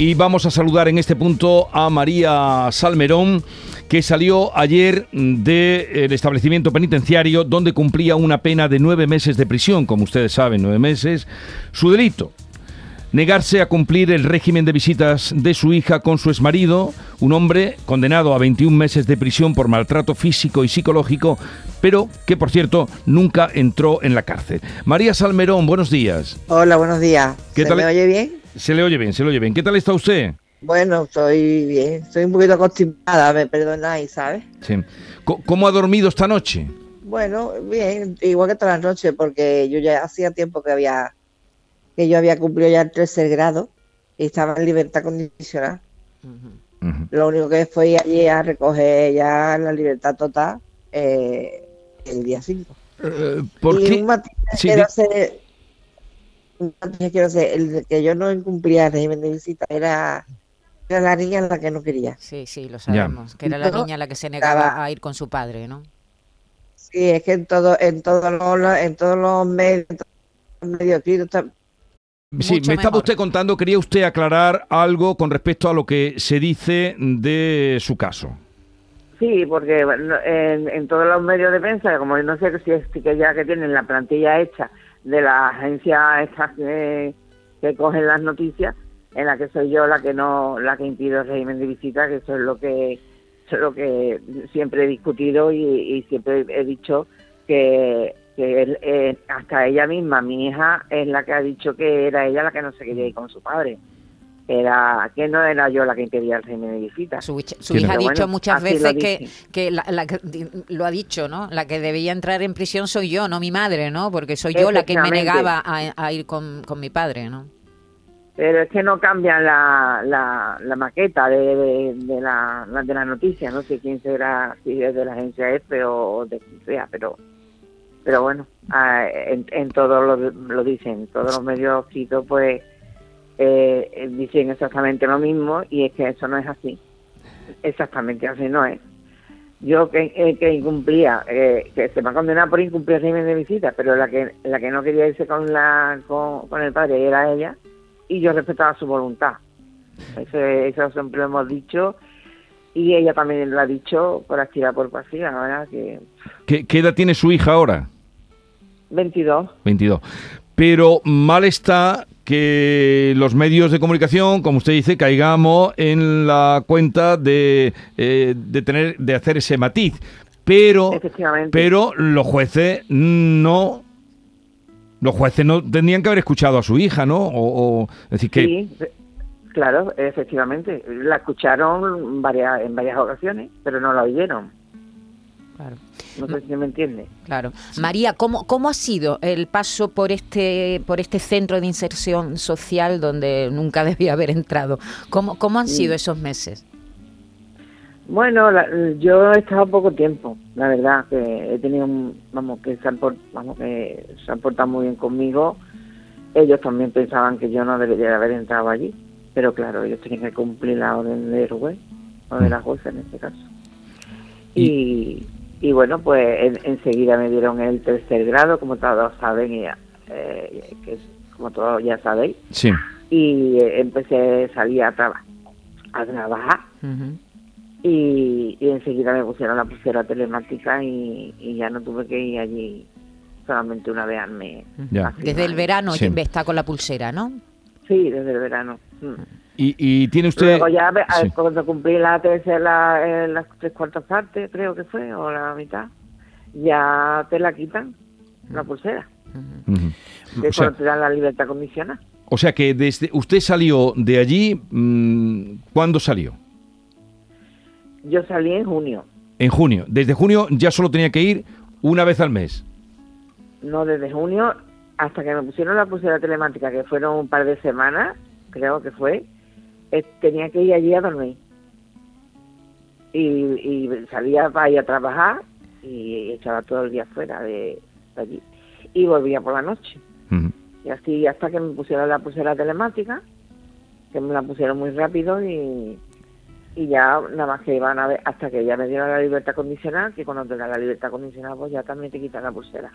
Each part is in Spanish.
Y vamos a saludar en este punto a María Salmerón, que salió ayer del establecimiento penitenciario donde cumplía una pena de nueve meses de prisión, como ustedes saben, nueve meses. Su delito, negarse a cumplir el régimen de visitas de su hija con su exmarido, un hombre condenado a 21 meses de prisión por maltrato físico y psicológico, pero que por cierto nunca entró en la cárcel. María Salmerón, buenos días. Hola, buenos días. ¿Qué ¿Se tal? me oye bien? Se le oye bien, se le oye bien. ¿Qué tal está usted? Bueno, estoy bien. Estoy un poquito acostumbrada, me perdonáis, ¿sabes? Sí. ¿Cómo ha dormido esta noche? Bueno, bien, igual que todas las noches, porque yo ya hacía tiempo que había que yo había cumplido ya el tercer grado y estaba en libertad condicional. Lo único que fue allí a recoger ya la libertad total eh, el día 5. Eh, ¿Por y qué? un Sí, matiz quiero hacer, el de que yo no incumplía el régimen de visita era, era la niña la que no quería. Sí, sí, lo sabemos. Que era la niña la que se negaba estaba- a ir con su padre, ¿no? Sí, es que en todo, en todos los, en todos los medios, medios Sí, Mucho me estaba mejor. usted contando, quería usted aclarar algo con respecto a lo que se dice de su caso. Sí, porque en, en todos los medios de prensa, como no sé si es que ya que tienen la plantilla hecha de la agencia que, cogen las noticias, en la que soy yo la que no, la que impido el régimen de visita, que eso es lo que, eso es lo que siempre he discutido y, siempre he dicho que, que eh, hasta ella misma, mi hija, es la que ha dicho que era ella la que no se quería ir con su padre. Era que no era yo la que impedía el régimen de visita. Su, hija- su Tiene- hija ha dicho bueno, muchas lo veces que, que la, la lo ha dicho, ¿no? La que debía entrar en prisión soy yo, no mi madre, ¿no? Porque soy yo la que me negaba a, a ir con, con mi padre, ¿no? Pero es que no cambian la, la, la maqueta de, de, de la, de la noticia. No sé quién será, si es de la agencia F o, de quien sea, pero pero bueno, ah, en, en todo lo, lo dicen, todos los medios escritos pues eh, dicen exactamente lo mismo y es que eso no es así. Exactamente así no es. Yo que, eh, que incumplía, eh, que se me ha condenado por incumplir el régimen de visita, pero la que la que no quería irse con la con, con el padre era ella y yo respetaba su voluntad. Eso, eso siempre lo hemos dicho y ella también lo ha dicho por activa por pasiva, la verdad que ¿Qué, qué edad tiene su hija ahora? 22. 22. Pero mal está que los medios de comunicación, como usted dice, caigamos en la cuenta de, eh, de tener de hacer ese matiz. Pero, Efectivamente. pero los jueces no los jueces no tendrían que haber escuchado a su hija, ¿no? O, o- es decir que Sí, claro, efectivamente. La escucharon varias, en varias ocasiones, pero no la oyeron. Claro. No sé si me entiende. Claro. María, ¿cómo, ¿cómo ha sido el paso por este, por este centro de inserción social donde nunca debía haber entrado? ¿Cómo, cómo han sido esos meses? Bueno, la- yo he estado poco tiempo, la verdad, que he tenido, un- vamos, que se han, por- vamos, que se han portado muy bien conmigo. Ellos también pensaban que yo no debería de haber entrado allí, pero claro, ellos tenían que cumplir la orden del juez, o de la jueza en este caso. Y, y bueno, pues en- enseguida me dieron el tercer grado, como todos saben, y, eh, que es- como todos ya sabéis, sí. y eh, empecé a salir a, traba- a trabajar Ujú. y, y enseguida me pusieron la pulsera telemática y, y ya no tuve que ir allí solamente una vez al mes. Desde el verano Sí. está con la pulsera, ¿no? Sí, desde el verano. Y, y tiene usted Luego ya Sí. cuando cumplí la tercera, eh, las tres cuartas partes, creo que fue, o la mitad, ya te la quitan, la pulsera. Ujú. De cuando te dan la libertad condicional. o sea que desde usted salió de allí mm, ¿cuándo salió? Yo salí en junio, En junio. Desde junio ya solo tenía que ir una vez al mes. no desde junio hasta que me pusieron la pulsera telemática, que fueron un par de semanas, creo que fue, eh, tenía que ir allí a dormir. Y, y salía para ir a trabajar y echaba todo el día fuera de, de allí. Y volvía por la noche. Y así hasta que me pusieron la pulsera telemática, que me la pusieron muy rápido y, y ya nada más que iban a ver hasta que ya me dieron la libertad condicional, que cuando te dan la libertad condicional pues ya también te quitan la pulsera.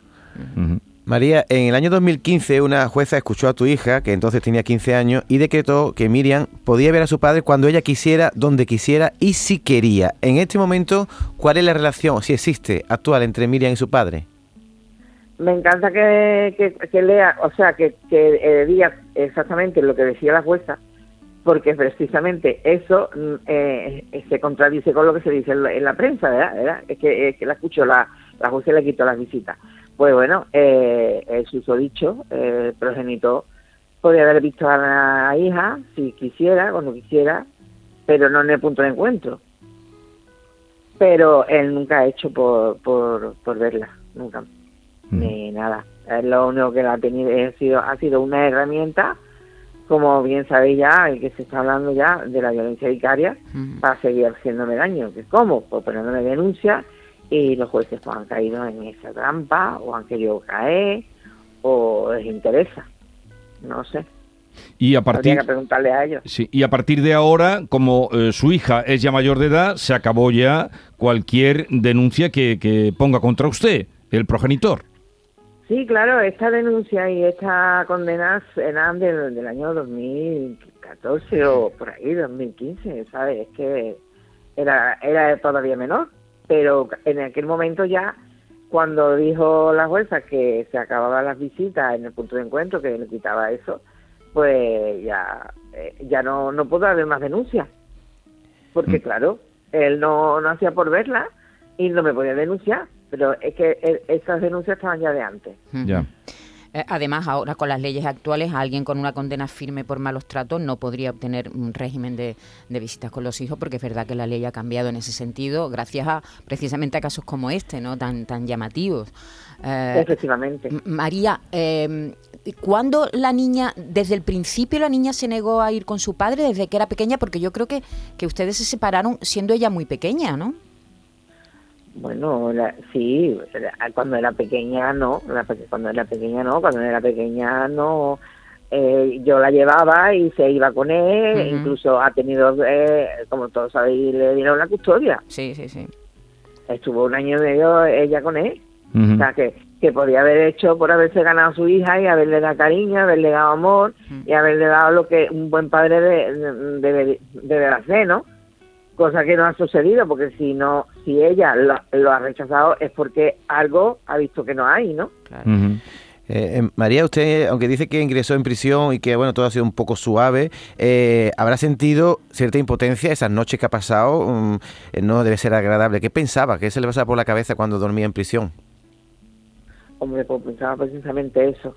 María, en el año 2015 una jueza escuchó a tu hija, que entonces tenía 15 años, y decretó que Miriam podía ver a su padre cuando ella quisiera, donde quisiera y si quería. En este momento, ¿cuál es la relación, si existe, actual entre Miriam y su padre? Me encanta que, que, lea, o sea, que, que eh, diga exactamente lo que decía la jueza, porque precisamente eso mm, eh, se contradice con lo que se dice en la, prensa, ¿verdad? Es, que, es que la escucho, la, la jueza le quitó las visitas. Pues bueno, eh, el susodicho, el progenitor, podría haber visto a la hija si quisiera, cuando quisiera, pero no en el punto de encuentro. Pero él nunca ha hecho por, por, por verla, nunca, mm. ni nada. lo único que ha tenido ha sido, ha sido una herramienta, como bien sabéis ya, el que se está hablando ya de la violencia vicaria, mm. para seguir haciéndome daño. ¿Qué ¿Cómo? Pues poniéndome denuncia y los jueces pues, han caído en esa trampa o han querido caer o les interesa. No sé. Y a partir, que preguntarle a ellos. Sí, y a partir de ahora, como eh, su hija es ya mayor de edad, se acabó ya cualquier denuncia que, que ponga contra usted, el progenitor. Sí, claro, esta denuncia y esta condena eran del, del año 2014 o por ahí, 2015, ¿sabes? Es que era, era todavía menor pero en aquel momento ya, cuando dijo la jueza que se acababan las visitas en el punto de encuentro, que le quitaba eso, pues ya, eh, ya no, no pudo haber más denuncias. Porque mm. claro, él no, no hacía por verla y no me podía denunciar, pero es que esas denuncias estaban ya de antes. Ya. Eh, además, ahora con las leyes actuales, alguien con una condena firme por malos tratos no podría obtener un régimen de, visitas con los hijos, porque es verdad que la ley ha cambiado en ese sentido, gracias a precisamente a casos como este, ¿no? Tan, tan llamativos. Eh, Efectivamente. María, eh, ¿cuándo la niña, desde el principio la niña se negó a ir con su padre, desde que era pequeña? Porque yo creo que, que ustedes se separaron siendo ella muy pequeña, ¿no? Bueno, sí, cuando era pequeña no, cuando era pequeña no, cuando era pequeña no, eh, yo la llevaba y se iba con él, incluso ha tenido, eh, como todos sabéis, le dieron la custodia. Sí, sí, sí. Estuvo un año y medio ella con él, o sea que, que podía haber hecho por haberse ganado a su hija y haberle dado cariño, haberle dado amor y haberle dado lo que un buen padre debe, debe, debe hacer, ¿no? Cosa que no ha sucedido, porque si no, si ella lo, ha rechazado es porque algo ha visto que no hay, ¿no? Eh, eh, María, usted, aunque dice que ingresó en prisión y que bueno todo ha sido un poco suave, eh, ¿habrá sentido cierta impotencia esas noches que ha pasado? Mm, no debe ser agradable. ¿Qué pensaba? ¿Qué se le pasaba por la cabeza cuando dormía en prisión? Hombre, pues pensaba precisamente eso,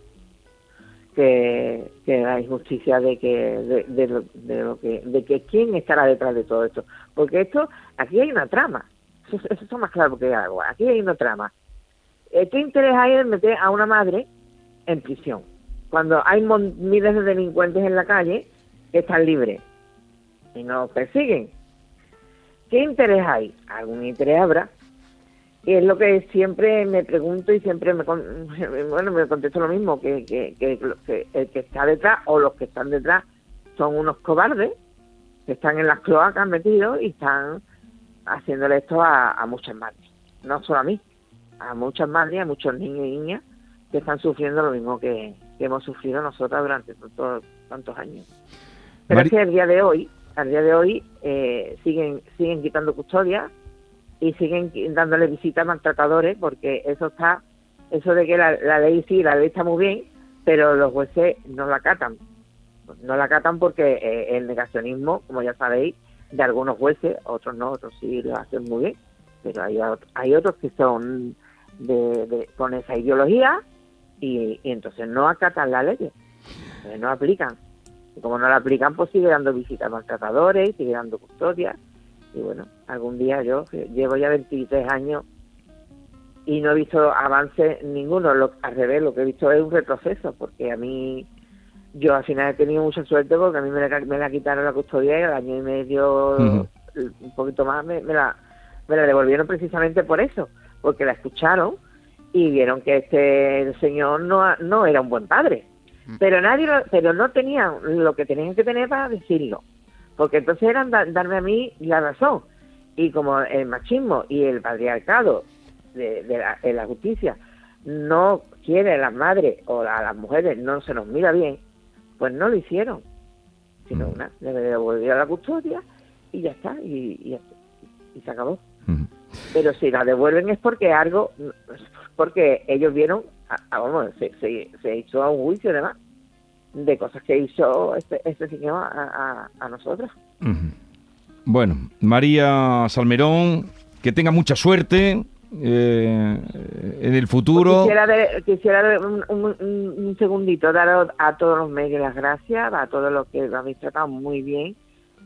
que, que la injusticia de que de, lo, que de que quién estará detrás de todo esto. Porque esto aquí hay una trama. Eso, eso está más claro que agua aquí hay una trama. Eh, ¿qué interés hay en meter a una madre en prisión cuando hay miles de delincuentes en la calle que están libres y no persiguen. ¿qué interés hay? algún interés habrá y es lo que siempre me pregunto y siempre me bueno me contesto lo mismo que, que, que, el que está detrás o los que están detrás son unos cobardes que están en las cloacas metidos y están haciéndole esto a, muchas madres. No solo a mí a muchas madres a muchos niños y niñas que están sufriendo lo mismo que, hemos sufrido nosotras durante tantos, tantos años. Pero es que el día de hoy al día de hoy eh, siguen siguen quitando custodia y siguen dándole visitas a maltratadores porque eso está, eso de que la, ley sí, la ley está muy bien, pero los jueces no la acatan. No la acatan porque eh, el negacionismo, como ya sabéis, de algunos jueces, otros no, otros sí lo hacen muy bien, pero hay, hay otros que son de, con esa ideología y, entonces no acatan la ley, no aplican. Y como no la aplican, pues sigue dando visitas a maltratadores, sigue dando custodia y bueno, algún día yo llevo ya 23 años y no he visto avance ninguno, lo, al revés, lo que he visto es un retroceso, porque a mí, yo al final he tenido mucha suerte porque a mí me la, quitaron la custodia y al año y medio, un poquito más, me, la, me la devolvieron precisamente por eso, porque la escucharon y vieron que este señor no, no era un buen padre. Mm. Pero nadie, pero no tenían lo que tenían que tener para decirlo porque entonces eran darme a mí la razón. Y como el machismo y el patriarcado de, la, justicia no quiere las madres o a las mujeres no se nos mira bien, pues no lo hicieron. Sino Mm. una, le devolvió la custodia y ya está, y, y, y se acabó. Pero si la devuelven es porque algo, porque ellos vieron, a- a- vamos, se, se, se hizo a un juicio además de cosas que hizo este, este señor a, a, a nosotros. Bueno, María Salmerón, que tenga mucha suerte eh, en el futuro. Quisiera, de- quisiera un, un- un- un segundito dar a, a todos los medios las gracias, a todos los que lo habéis tratado muy bien.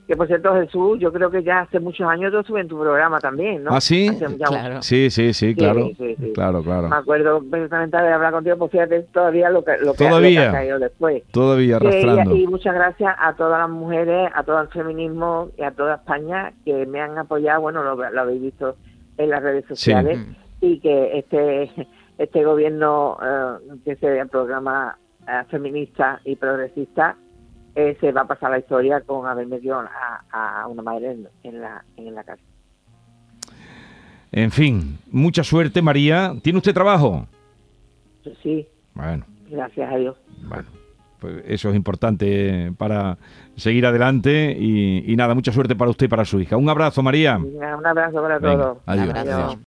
Que por cierto, Jesús, yo creo que ya hace muchos años yo estuve en tu programa también, ¿no? ¿Ah, sí? Claro. Sí, sí, sí, claro. sí, sí. Claro, claro. Me acuerdo perfectamente de hablar contigo, pues fíjate todavía lo que, lo Todavía. ha caído después. Todavía arrastrando. y, y muchas gracias a todas las mujeres, a todo el feminismo y a toda España que me han apoyado. Bueno, lo, lo habéis visto en las redes sociales y que este este gobierno eh, que se programa eh, feminista y progresista eh, se va a pasar la historia con haber metido a, a una madre en, en la en la cárcel. En fin, mucha suerte, María. ¿Tiene usted trabajo? Sí, Bueno, gracias a Dios. bueno. Pues eso es importante para seguir adelante y, y nada, mucha suerte para usted y para su hija. Un abrazo, María. Un abrazo para Venga, todos. adiós.